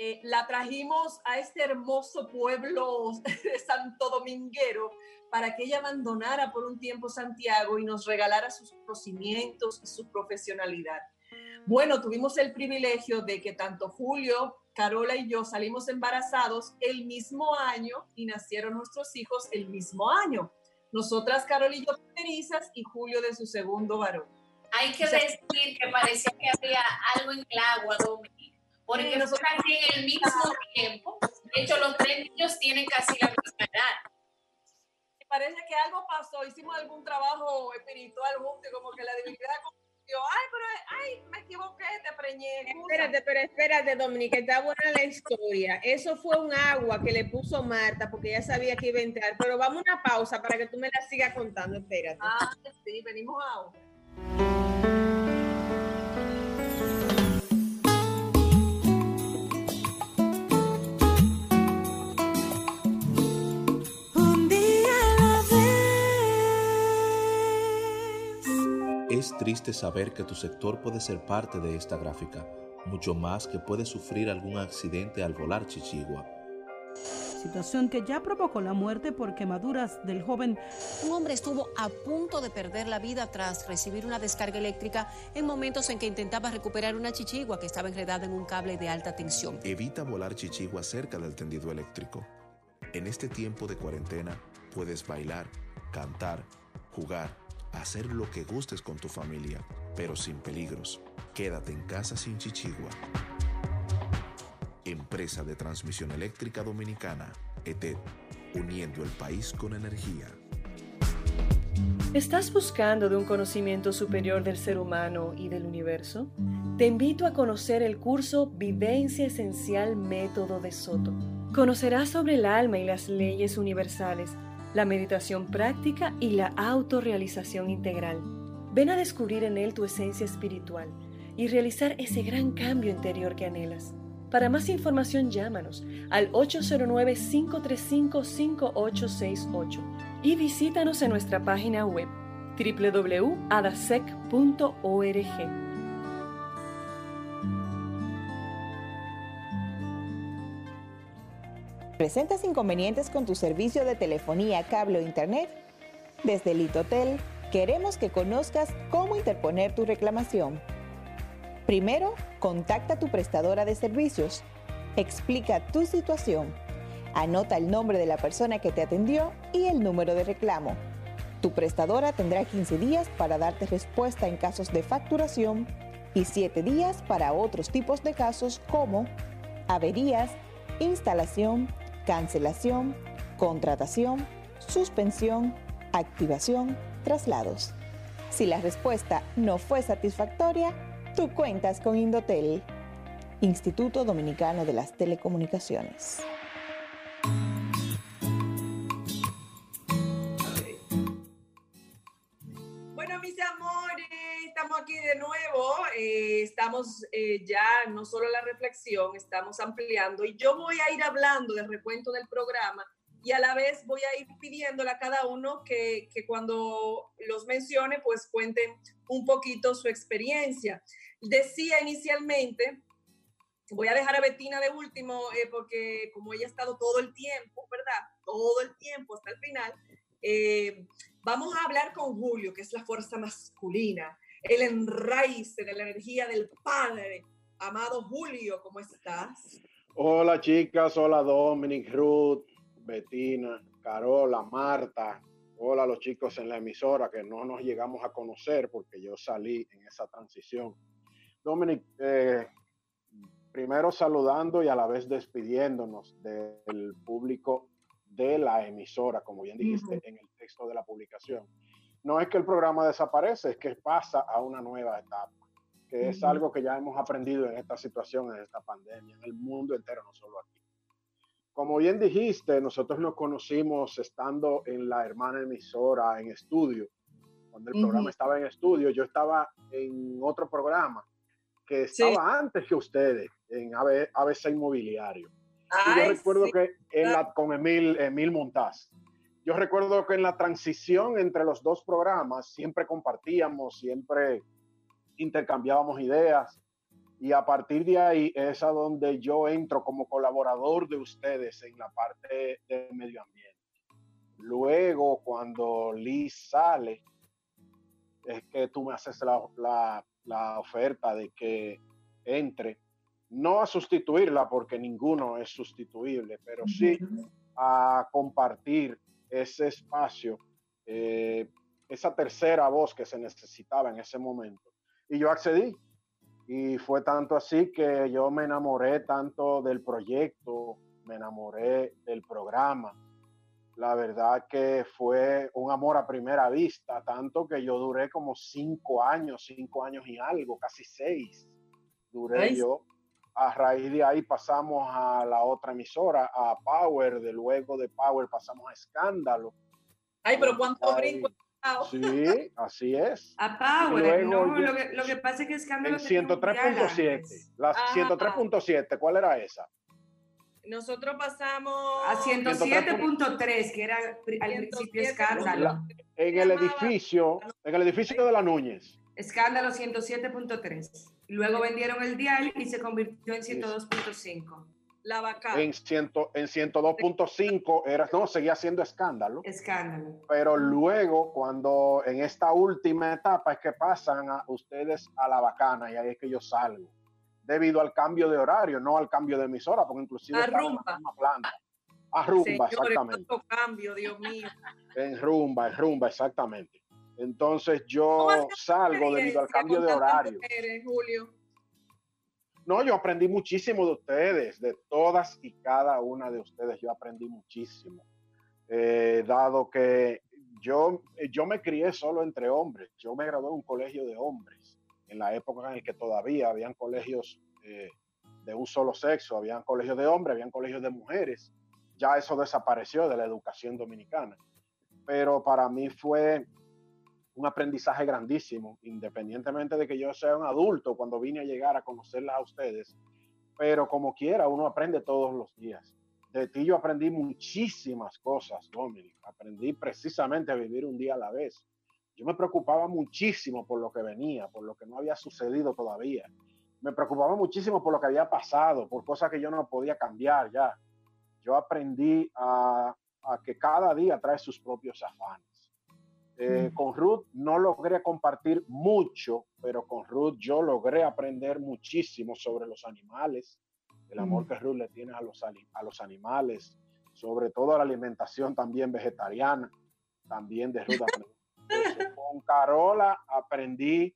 eh, la trajimos a este hermoso pueblo de Santo Dominguero para que ella abandonara por un tiempo Santiago y nos regalara sus conocimientos y su profesionalidad. Bueno, tuvimos el privilegio de que tanto Julio, Carola y yo salimos embarazados el mismo año y nacieron nuestros hijos el mismo año. Nosotras, Carola y yo, primerizas y Julio de su segundo varón. Hay que decir que parecía que había algo en el agua, Dominique, porque nosotros casi en el mismo tiempo. De hecho, los tres niños tienen casi la misma edad parece que algo pasó, hicimos algún trabajo espiritual juntos como que la divinidad ay, pero, ay, me equivoqué, te preñé. Espérate, pero espérate, Dominique, está buena la historia. Eso fue un agua que le puso Marta porque ya sabía que iba a entrar. Pero vamos a una pausa para que tú me la sigas contando, espérate. Ah, sí, venimos ahora. Es triste saber que tu sector puede ser parte de esta gráfica, mucho más que puede sufrir algún accidente al volar Chichigua. Situación que ya provocó la muerte por quemaduras del joven. Un hombre estuvo a punto de perder la vida tras recibir una descarga eléctrica en momentos en que intentaba recuperar una chichigua que estaba enredada en un cable de alta tensión. Evita volar chichigua cerca del tendido eléctrico. En este tiempo de cuarentena puedes bailar, cantar, jugar hacer lo que gustes con tu familia, pero sin peligros. Quédate en casa sin chichigua. Empresa de Transmisión Eléctrica Dominicana, ETED, uniendo el país con energía. ¿Estás buscando un conocimiento superior del ser humano y del universo? Te invito a conocer el curso Vivencia Esencial Método de Soto. Conocerás sobre el alma y las leyes universales la meditación práctica y la autorrealización integral. Ven a descubrir en él tu esencia espiritual y realizar ese gran cambio interior que anhelas. Para más información llámanos al 809-535-5868 y visítanos en nuestra página web www.adasec.org. ¿Presentas inconvenientes con tu servicio de telefonía, cable o internet? Desde Litotel queremos que conozcas cómo interponer tu reclamación. Primero, contacta a tu prestadora de servicios. Explica tu situación. Anota el nombre de la persona que te atendió y el número de reclamo. Tu prestadora tendrá 15 días para darte respuesta en casos de facturación y 7 días para otros tipos de casos como averías, instalación, cancelación, contratación, suspensión, activación, traslados. Si la respuesta no fue satisfactoria, tú cuentas con Indotel, Instituto Dominicano de las Telecomunicaciones. Aquí de nuevo. Eh, estamos eh, ya, no solo la reflexión, estamos ampliando y yo voy a ir hablando del recuento del programa y a la vez voy a ir pidiéndole a cada uno que, que cuando los mencione, pues cuenten un poquito su experiencia. Decía inicialmente, voy a dejar a Betina de último, eh, porque como ella ha estado todo el tiempo, ¿verdad? Todo el tiempo hasta el final. vamos a hablar con Julio, que es la fuerza masculina el enraice de la energía del Padre. Amado Julio, ¿cómo estás? Hola chicas, hola Dominic, Ruth, Betina, Carola, Marta. Hola a los chicos en la emisora que no nos llegamos a conocer porque yo salí en esa transición. Dominic, eh, primero saludando y a la vez despidiéndonos del público de la emisora, como bien dijiste en el texto de la publicación no es que el programa desaparece, es que pasa a una nueva etapa, que es algo que ya hemos aprendido en esta situación, en esta pandemia, en el mundo entero, no solo aquí. Como bien dijiste, nosotros nos conocimos estando en la hermana emisora en estudio. Cuando el programa estaba en estudio, yo estaba en otro programa que estaba antes que ustedes, en ABC Inmobiliario. yo recuerdo que en la, con Emil, Emil Montaz yo recuerdo que en la transición entre los dos programas siempre compartíamos, siempre intercambiábamos ideas. Y a partir de ahí es a donde yo entro como colaborador de ustedes en la parte de medio ambiente. Luego, cuando Liz sale, es que tú me haces la, la oferta de que entre, no a sustituirla porque ninguno es sustituible, pero sí a compartir ese espacio, eh, esa tercera voz que se necesitaba en ese momento. Y yo accedí. Y fue tanto así que yo me enamoré tanto del proyecto, me enamoré del programa. La verdad que fue un amor a primera vista, tanto que yo duré como cinco años, cinco años y algo, casi seis, duré yo a raíz de ahí pasamos a la otra emisora, a Power, de luego de Power pasamos a Escándalo. Ay, pero cuánto brinco. Sí, así es. A Power, no, lo, que, lo que pasa es que Escándalo. El 103.7. La 103.7, ¿cuál era esa? Nosotros pasamos a 107.3, que era al principio Escándalo. en el edificio, en el edificio de la Núñez. Escándalo 107.3. Luego vendieron el dial y se convirtió en 102.5. La vaca. En, ciento, en 102.5 era, no, seguía siendo escándalo. Escándalo. Pero luego, cuando en esta última etapa es que pasan a ustedes a la bacana y ahí es que yo salgo. Debido al cambio de horario, no al cambio de emisora, porque inclusive. Rumba. En planta. A rumba, exactamente. cambio, Dios mío. En rumba, en rumba, exactamente. Entonces yo salgo debido al cambio de horario. Julio? No, yo aprendí muchísimo de ustedes, de todas y cada una de ustedes. Yo aprendí muchísimo. Eh, dado que yo, yo me crié solo entre hombres. Yo me gradué en un colegio de hombres, en la época en la que todavía habían colegios eh, de un solo sexo, habían colegios de hombres, habían colegios de mujeres. Ya eso desapareció de la educación dominicana. Pero para mí fue un aprendizaje grandísimo, independientemente de que yo sea un adulto cuando vine a llegar a conocerlas a ustedes, pero como quiera, uno aprende todos los días. De ti yo aprendí muchísimas cosas, Dominic. Aprendí precisamente a vivir un día a la vez. Yo me preocupaba muchísimo por lo que venía, por lo que no había sucedido todavía. Me preocupaba muchísimo por lo que había pasado, por cosas que yo no podía cambiar ya. Yo aprendí a, a que cada día trae sus propios afanes eh, con Ruth no logré compartir mucho, pero con Ruth yo logré aprender muchísimo sobre los animales, el amor que Ruth le tiene a los, a los animales, sobre todo la alimentación también vegetariana, también de Ruth Con Carola aprendí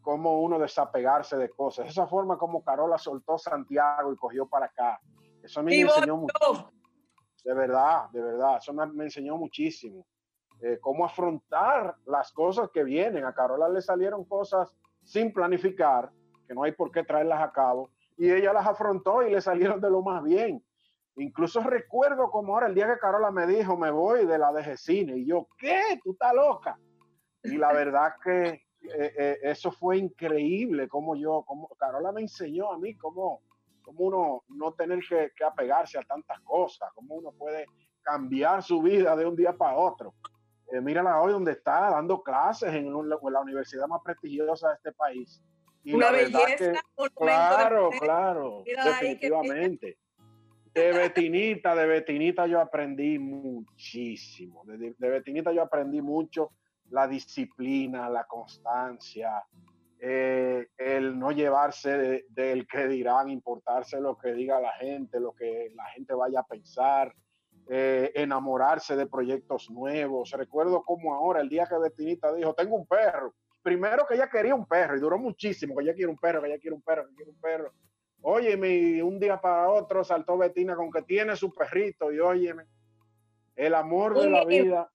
cómo uno desapegarse de cosas. Esa forma como Carola soltó Santiago y cogió para acá. Eso a mí me enseñó mucho. De verdad, de verdad, eso me enseñó muchísimo. Eh, cómo afrontar las cosas que vienen. A Carola le salieron cosas sin planificar, que no hay por qué traerlas a cabo, y ella las afrontó y le salieron de lo más bien. Incluso recuerdo como ahora el día que Carola me dijo, me voy de la DG Cine, y yo, ¿qué? ¿Tú estás loca? Y la verdad que eh, eh, eso fue increíble, como yo, como Carola me enseñó a mí cómo, cómo uno no tener que, que apegarse a tantas cosas, cómo uno puede cambiar su vida de un día para otro. Eh, mírala hoy donde está dando clases en, la universidad más prestigiosa de este país. Y Una belleza. claro, claro, definitivamente. De Betinita, de Betinita yo aprendí muchísimo. De, Betinita yo aprendí mucho la disciplina, la constancia, eh, el no llevarse del que dirán, importarse lo que diga la gente, lo que la gente vaya a pensar, eh, enamorarse de proyectos nuevos. Recuerdo como ahora, el día que Bettinita dijo, tengo un perro. Primero que ella quería un perro y duró muchísimo, que ella quiere un perro, que ella quiere un perro, que quiere un perro. Óyeme, un día para otro saltó Betina con que tiene su perrito y óyeme, el amor de la vida,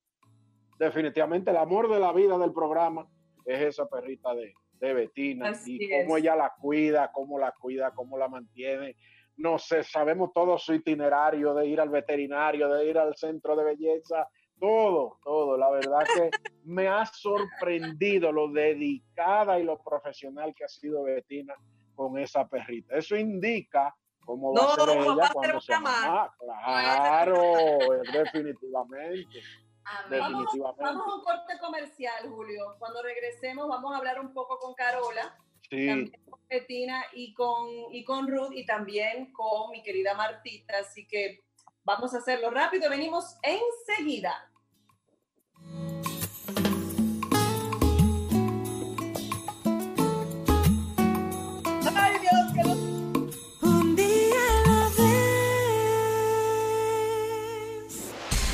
definitivamente el amor de la vida del programa es esa perrita de, de Betina y cómo ella la cuida, cómo la cuida, cómo la mantiene, no sé, sabemos todo su itinerario de ir al veterinario, de ir al centro de belleza, todo, todo. La verdad que me ha sorprendido lo dedicada y lo profesional que ha sido Betina con esa perrita. Eso indica cómo va a ser ella cuando se llama. Claro, definitivamente. definitivamente. Vamos, vamos, a un corte comercial, Julio. Cuando regresemos vamos a hablar un poco con Carola también con Bettina y con, y con Ruth y también con mi querida Martita. Así que vamos a hacerlo rápido. Venimos enseguida. Ay, Dios, que no-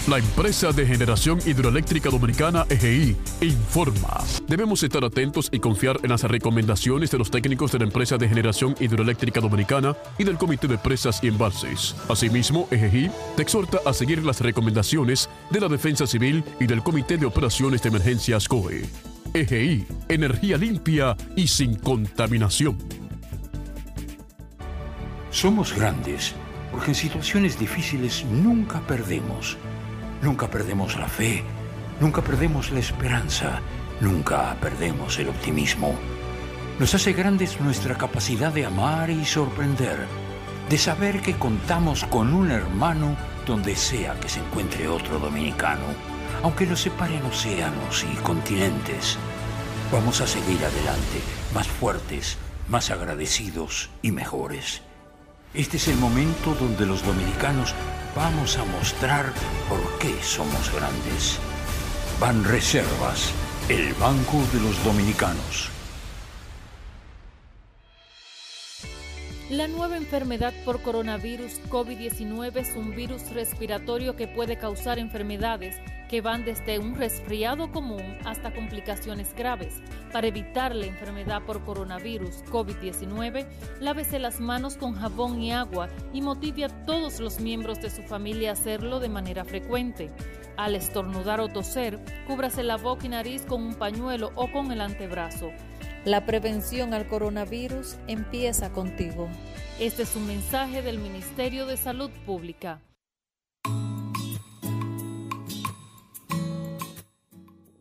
La empresa de generación hidroeléctrica dominicana EGI informa. Debemos estar atentos y confiar en las recomendaciones de los técnicos de la empresa de generación hidroeléctrica dominicana y del Comité de Presas y Embalses. Asimismo, EGI te exhorta a seguir las recomendaciones de la Defensa Civil y del Comité de Operaciones de Emergencias COE. EGI, energía limpia y sin contaminación. Somos grandes porque en situaciones difíciles nunca perdemos. Nunca perdemos la fe, nunca perdemos la esperanza, nunca perdemos el optimismo. Nos hace grandes nuestra capacidad de amar y sorprender, de saber que contamos con un hermano donde sea que se encuentre otro dominicano, aunque nos separen océanos y continentes. Vamos a seguir adelante, más fuertes, más agradecidos y mejores. Este es el momento donde los dominicanos vamos a mostrar por qué somos grandes. Ban Reservas, el Banco de los Dominicanos. La nueva enfermedad por coronavirus COVID-19 es un virus respiratorio que puede causar enfermedades que van desde un resfriado común hasta complicaciones graves. Para evitar la enfermedad por coronavirus COVID-19, lávese las manos con jabón y agua y motive a todos los miembros de su familia a hacerlo de manera frecuente. Al estornudar o toser, cúbrase la boca y nariz con un pañuelo o con el antebrazo. La prevención al coronavirus empieza contigo. Este es un mensaje del Ministerio de Salud Pública.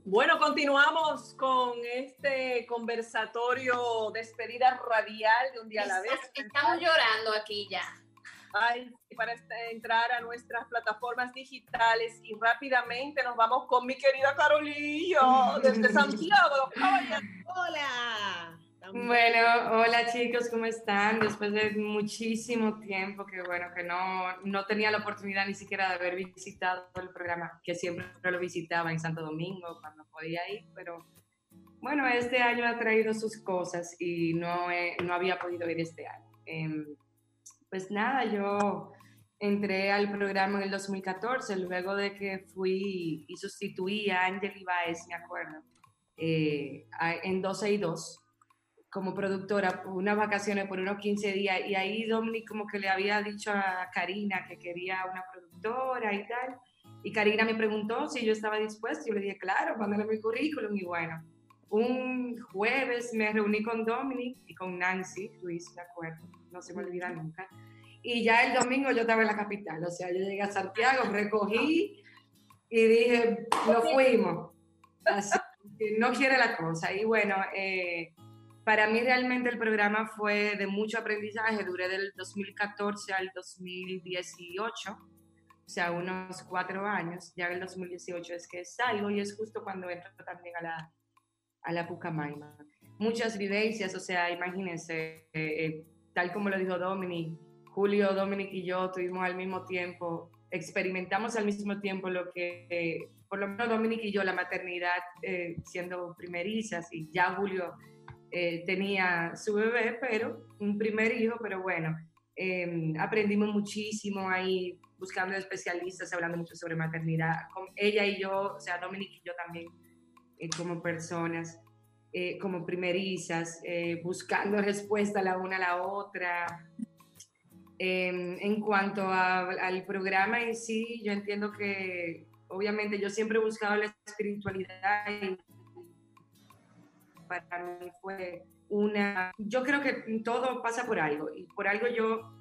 Bueno, continuamos con este conversatorio despedida radial de un día a la vez. Estamos llorando aquí ya. Ay, para este- entrar a nuestras plataformas digitales y rápidamente nos vamos con mi querida Carolina desde Santiago. Hola. Bueno, hola chicos, ¿cómo están? Después de muchísimo tiempo que bueno, que no, no tenía la oportunidad ni siquiera de haber visitado el programa, que siempre lo visitaba en Santo Domingo cuando podía ir, pero bueno, este año ha traído sus cosas y no, he- no había podido ir este año. Em, pues nada, yo entré al programa en el 2014, luego de que fui y sustituí a Angel Ibáez, me acuerdo, eh, en 12 y 2 como productora unas vacaciones por unos 15 días y ahí Dominic como que le había dicho a Karina que quería una productora y tal y Karina me preguntó si yo estaba dispuesta yo le dije claro, mándale mi currículum y bueno, un jueves me reuní con Dominic y con Nancy Luis, me acuerdo, no se me olvida nunca y ya el domingo yo estaba en la capital, o sea, yo llegué a Santiago, recogí y dije, nos fuimos. Así que no quiere la cosa. Y bueno, eh, para mí realmente el programa fue de mucho aprendizaje, duré del 2014 al 2018, o sea, unos cuatro años, ya en el 2018 es que salgo y es justo cuando entro también a la, a la Pucamaima. Muchas vivencias, o sea, imagínense, eh, eh, tal como lo dijo Dominic, Julio, Dominic y yo tuvimos al mismo tiempo, experimentamos al mismo tiempo lo que, eh, por lo menos Dominic y yo, la maternidad eh, siendo primerizas y ya Julio eh, tenía su bebé, pero un primer hijo, pero bueno, eh, aprendimos muchísimo ahí buscando especialistas, hablando mucho sobre maternidad, con ella y yo, o sea, Dominic y yo también eh, como personas, eh, como primerizas, eh, buscando respuesta la una a la otra. Eh, en cuanto a- al programa en sí, yo entiendo que obviamente yo siempre he buscado la espiritualidad y para mí fue una... Yo creo que todo pasa por algo y por algo yo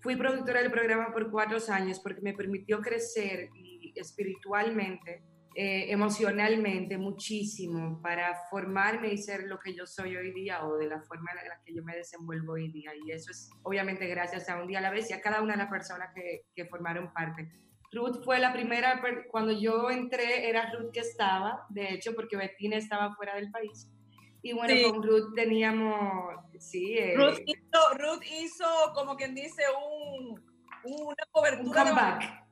fui productora del programa por cuatro años porque me permitió crecer y espiritualmente, eh, emocionalmente muchísimo para formarme y ser lo que yo soy hoy día o de la forma en la que yo me desenvuelvo hoy día. Y eso es obviamente gracias a un día a la vez y a cada una de las personas que, que formaron parte. Ruth fue la primera, cuando yo entré era Ruth que estaba, de hecho porque Bettina estaba fuera del país Y bueno, Sí. con Ruth teníamos, sí, eh, Ruth, hizo, Ruth hizo, como quien dice, un, una cobertura. un de- comeback.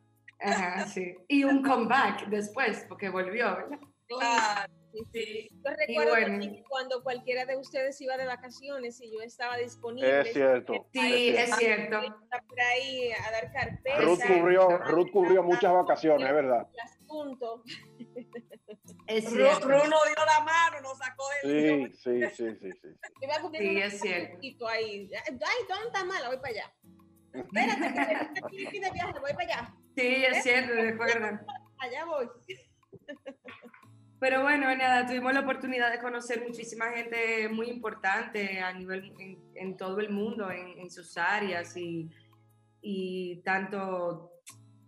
Ajá, sí. Y un comeback después, porque volvió, ¿verdad? Claro. Sí. Yo recuerdo bueno. que cuando cualquiera de ustedes iba de vacaciones y yo estaba disponible. Es cierto. Sí, es cierto. Por ahí a dar carpeta. Ruth cubrió, Ruth cubrió muchas vacaciones, es verdad. el asunto. Es Ruth, cierto. Ruth nos dio la mano, nos sacó del Sí, sí, sí, sí, sí. Sí, es cierto. ahí. Ay, ¿dónde está mala? Voy para allá. Espérate, que estoy aquí, de viaje, voy para allá. Sí, es cierto, recuerda. Allá voy. Pero bueno, nada, tuvimos la oportunidad de conocer muchísima gente muy importante a nivel, en, en todo el mundo, en, en sus áreas y, y tanto,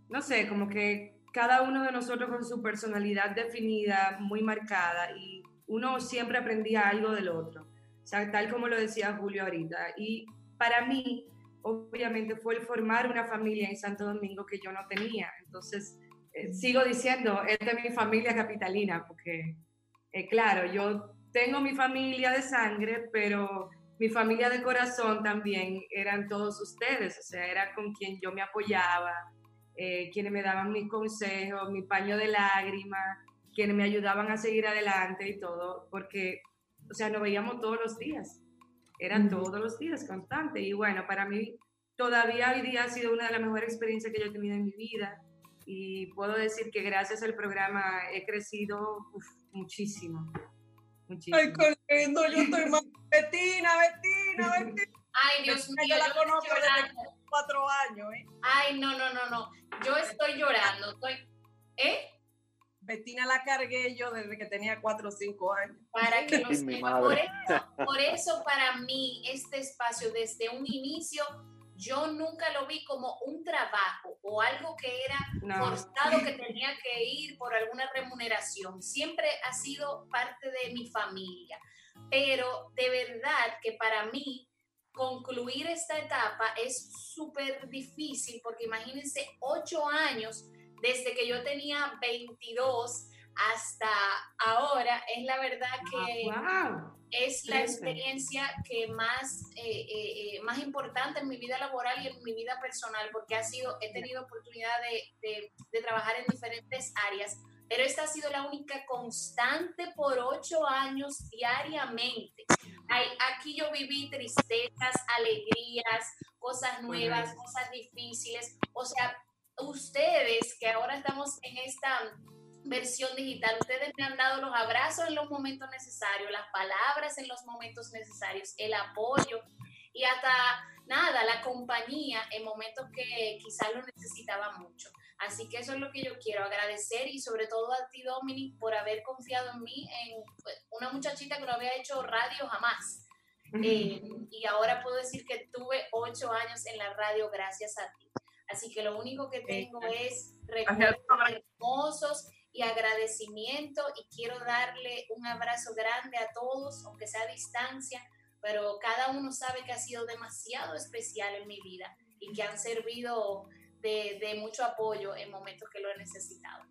no sé, como que cada uno de nosotros con su personalidad definida, muy marcada y uno siempre aprendía algo del otro. O sea, tal como lo decía Julio ahorita. Y para mí, obviamente, fue el formar una familia en Santo Domingo que yo no tenía. Entonces, eh, sigo diciendo, esta es mi familia capitalina, porque, eh, claro, yo tengo mi familia de sangre, pero mi familia de corazón también eran todos ustedes, o sea, era con quien yo me apoyaba, eh, quienes me daban mis consejos, mi paño de lágrimas, quienes me ayudaban a seguir adelante y todo, porque, o sea, nos veíamos todos los días, eran todos los días constante. Y bueno, para mí todavía hoy día ha sido una de las mejores experiencias que yo he tenido en mi vida y puedo decir que gracias al programa he crecido uf, muchísimo. Muchísimo. Ay, qué lindo, yo estoy más. Betina, Betina, Betina. Ay, Dios mío, Yo la conozco desde cuatro años, ¿eh? Ay, no, no, no, no. Yo estoy llorando. Estoy, ¿eh? Betina la cargué yo desde que tenía cuatro o cinco años. Para que lo Ay, mi sepa. Por eso, por eso para mí este espacio desde un inicio yo nunca lo vi como un trabajo o algo que era No. forzado que tenía que ir por alguna remuneración. Siempre ha sido parte de mi familia. Pero de verdad que para mí concluir esta etapa es súper difícil porque imagínense ocho años desde que yo tenía 22 hasta ahora, es la verdad que wow. es la experiencia que más, eh, eh, eh, más importante en mi vida laboral y en mi vida personal, porque ha sido, he tenido oportunidad de, de- de trabajar en diferentes áreas, pero esta ha sido la única constante por ocho años diariamente. Aquí yo viví tristezas, alegrías, cosas nuevas, cosas difíciles. O sea, ustedes que ahora estamos en esta versión digital, ustedes me han dado los abrazos en los momentos necesarios, las palabras en los momentos necesarios, el apoyo y hasta nada, la compañía en momentos que quizás lo necesitaba mucho. Así que eso es lo que yo quiero agradecer y sobre todo a ti, Dominic, por haber confiado en mí, en pues, una muchachita que no había hecho radio jamás. Eh, y ahora puedo decir que tuve ocho años en la radio gracias a ti. Así que lo único que tengo es recuerdos hermosos y agradecimiento y quiero darle un abrazo grande a todos, aunque sea a distancia, pero cada uno sabe que ha sido demasiado especial en mi vida y que han servido de, de mucho apoyo en momentos que lo he necesitado.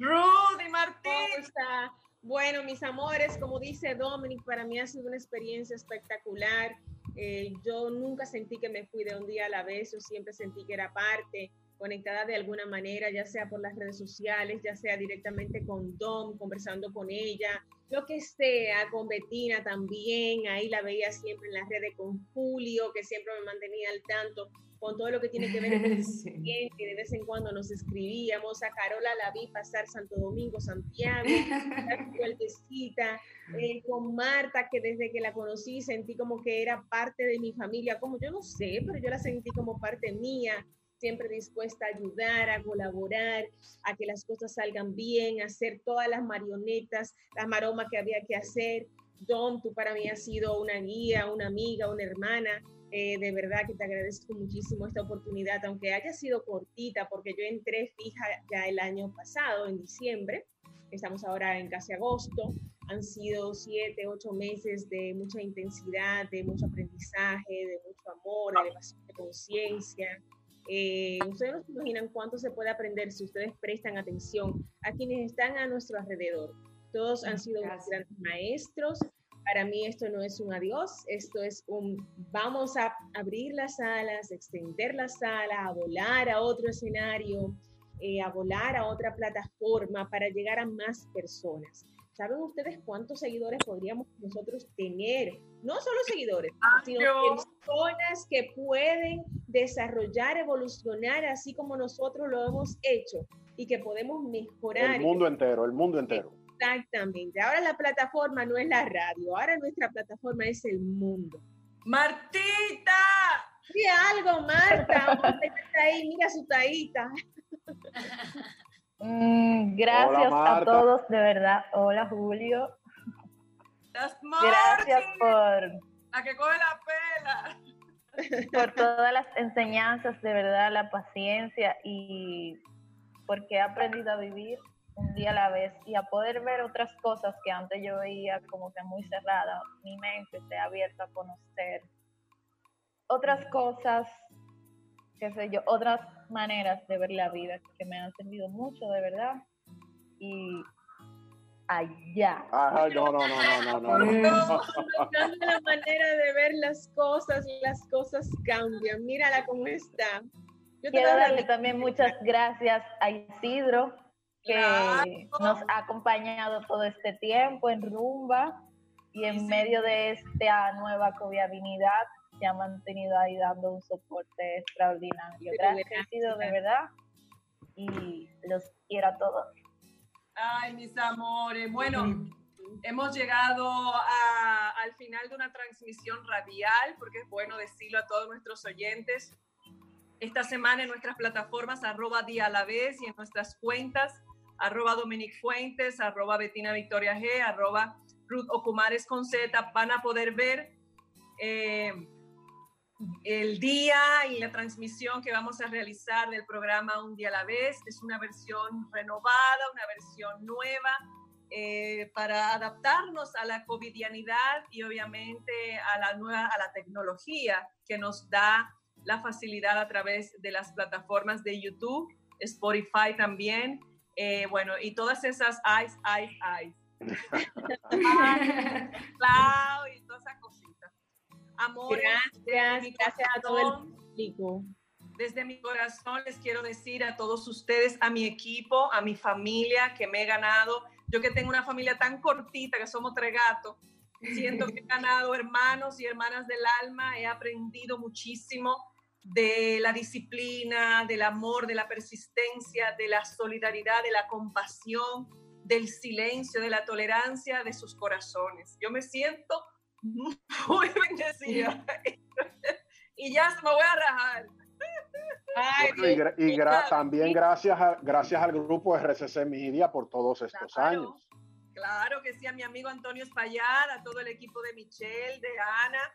Rudy Martín. ¿Cómo está? Bueno, mis amores, como dice Dominic, para mí ha sido una experiencia espectacular. Eh, yo nunca sentí que me fui de un día a la vez, yo siempre sentí que era parte, conectada de alguna manera, ya sea por las redes sociales, ya sea directamente con Dom, conversando con ella, lo que sea, con Betina también, ahí la veía siempre en las redes con Julio, que siempre me mantenía al tanto con todo lo que tiene que ver con el Sí. cliente, de vez en cuando nos escribíamos, a Carola la vi pasar Santo Domingo, Santiago, dar vueltecita, eh, con Marta, que desde que la conocí sentí como que era parte de mi familia, como yo no sé, pero yo la sentí como parte mía, siempre dispuesta a ayudar, a colaborar, a que las cosas salgan bien, a hacer todas las marionetas, las maromas que había que hacer. Don, tú para mí has sido una guía, una amiga, una hermana. Eh, de verdad que te agradezco muchísimo esta oportunidad, aunque haya sido cortita, porque yo entré fija ya el año pasado, en diciembre. Estamos ahora en casi agosto. Han sido siete, ocho meses de mucha intensidad, de mucho aprendizaje, de mucho amor, de elevación de conciencia. Eh, ustedes no se imaginan cuánto se puede aprender si ustedes prestan atención a quienes están a nuestro alrededor. Todos han sido Gracias. grandes maestros, Para mí esto no es un adiós, esto es un vamos a abrir las alas, extender las alas, a volar a otro escenario, eh, a volar a otra plataforma para llegar a más personas. ¿Saben ustedes cuántos seguidores podríamos nosotros tener? No solo seguidores, sino personas que pueden desarrollar, evolucionar así como nosotros lo hemos hecho y que podemos mejorar. El mundo entero, el mundo entero. Exactamente. Ahora la plataforma no es la radio, ahora nuestra plataforma es el mundo. Martita. Sí, algo, Marta. ahí, mira su taíta. Mm, gracias a todos, de verdad. Hola, Julio. Gracias por... La que coge la pela. Por todas las enseñanzas, de verdad, la paciencia y porque he aprendido a vivir un día a la vez y a poder ver otras cosas que antes yo veía como que muy cerrada. Mi mente se ha abierto a conocer otras cosas, qué sé yo, otras maneras de ver la vida que me han servido mucho, de verdad. Y allá. Ay, no, no, no, no, no, no. la manera de ver las cosas, las cosas cambian. Mírala cómo está. Yo Quiero darle también muchas gracias a Isidro, que nos ha acompañado todo este tiempo en Rumba y en medio de esta nueva coviabilidad se ha mantenido ahí dando un soporte extraordinario. Gracias, Isidro, de verdad. Y los quiero a todos. Ay, mis amores. Bueno, hemos llegado al final de una transmisión radial, porque es bueno decirlo a todos nuestros oyentes. Esta semana en nuestras plataformas, arroba día a la vez y en nuestras cuentas, arroba Dominic Fuentes, arroba Betina Victoria G, arroba Ruth Ocumares con Z, van a poder ver eh, el día y la transmisión que vamos a realizar del programa Un día a la vez. Es una versión renovada, una versión nueva eh, para adaptarnos a la covidianidad y obviamente a la nueva, a la tecnología que nos da la facilidad a través de las plataformas de YouTube, Spotify también, eh, bueno, y todas esas eyes, eyes, eyes. Cloud y todas esas cositas. Amor, gracias, gracias a todo el público. Desde mi corazón les quiero decir a todos ustedes, a mi equipo, a mi familia que me he ganado. Yo que tengo una familia tan cortita que somos tres gatos, siento que he ganado hermanos y hermanas del alma, he aprendido muchísimo de la disciplina, del amor, de la persistencia, de la solidaridad, de la compasión, del silencio, de la tolerancia de sus corazones. Yo me siento muy bendecida y ya me voy a rajar. y, también gracias, gracias al grupo RCC Media por todos estos años. Claro que sí, a mi amigo Antonio Espaillat, a todo el equipo de Michelle, de Ana,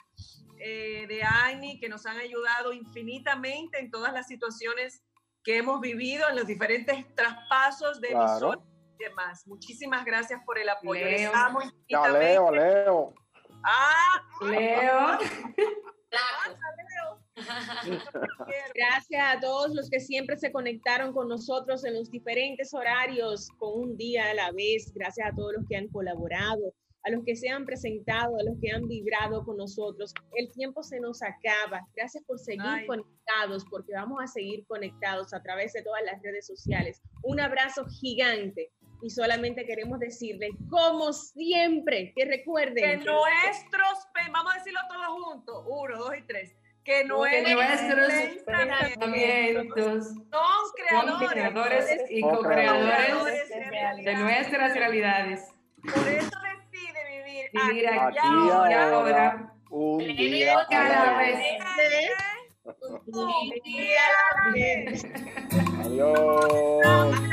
eh, de Ani, que nos han ayudado infinitamente en todas las situaciones que hemos vivido, en los diferentes traspasos de claro. y demás. Muchísimas gracias por el apoyo. Leo. Les amo infinitamente. Leo, Leo. Ah, Leo. Gracias a todos los que siempre se conectaron con nosotros en los diferentes horarios, con un día a la vez. Gracias a todos los que han colaborado, a los que se han presentado, a los que han vibrado con nosotros. El tiempo se nos acaba. Gracias por seguir conectados, porque vamos a seguir conectados a través de todas las redes sociales. Un abrazo gigante y solamente queremos decirle, como siempre, que recuerden que nuestros, vamos a decirlo todos juntos, uno, dos y tres, que, nuestros pensamientos son creadores, y co-creadores de, nuestras realidades. Por eso decide vivir, vivir aquí, y ahora, un día cada vez. Un día a la vez. Adiós.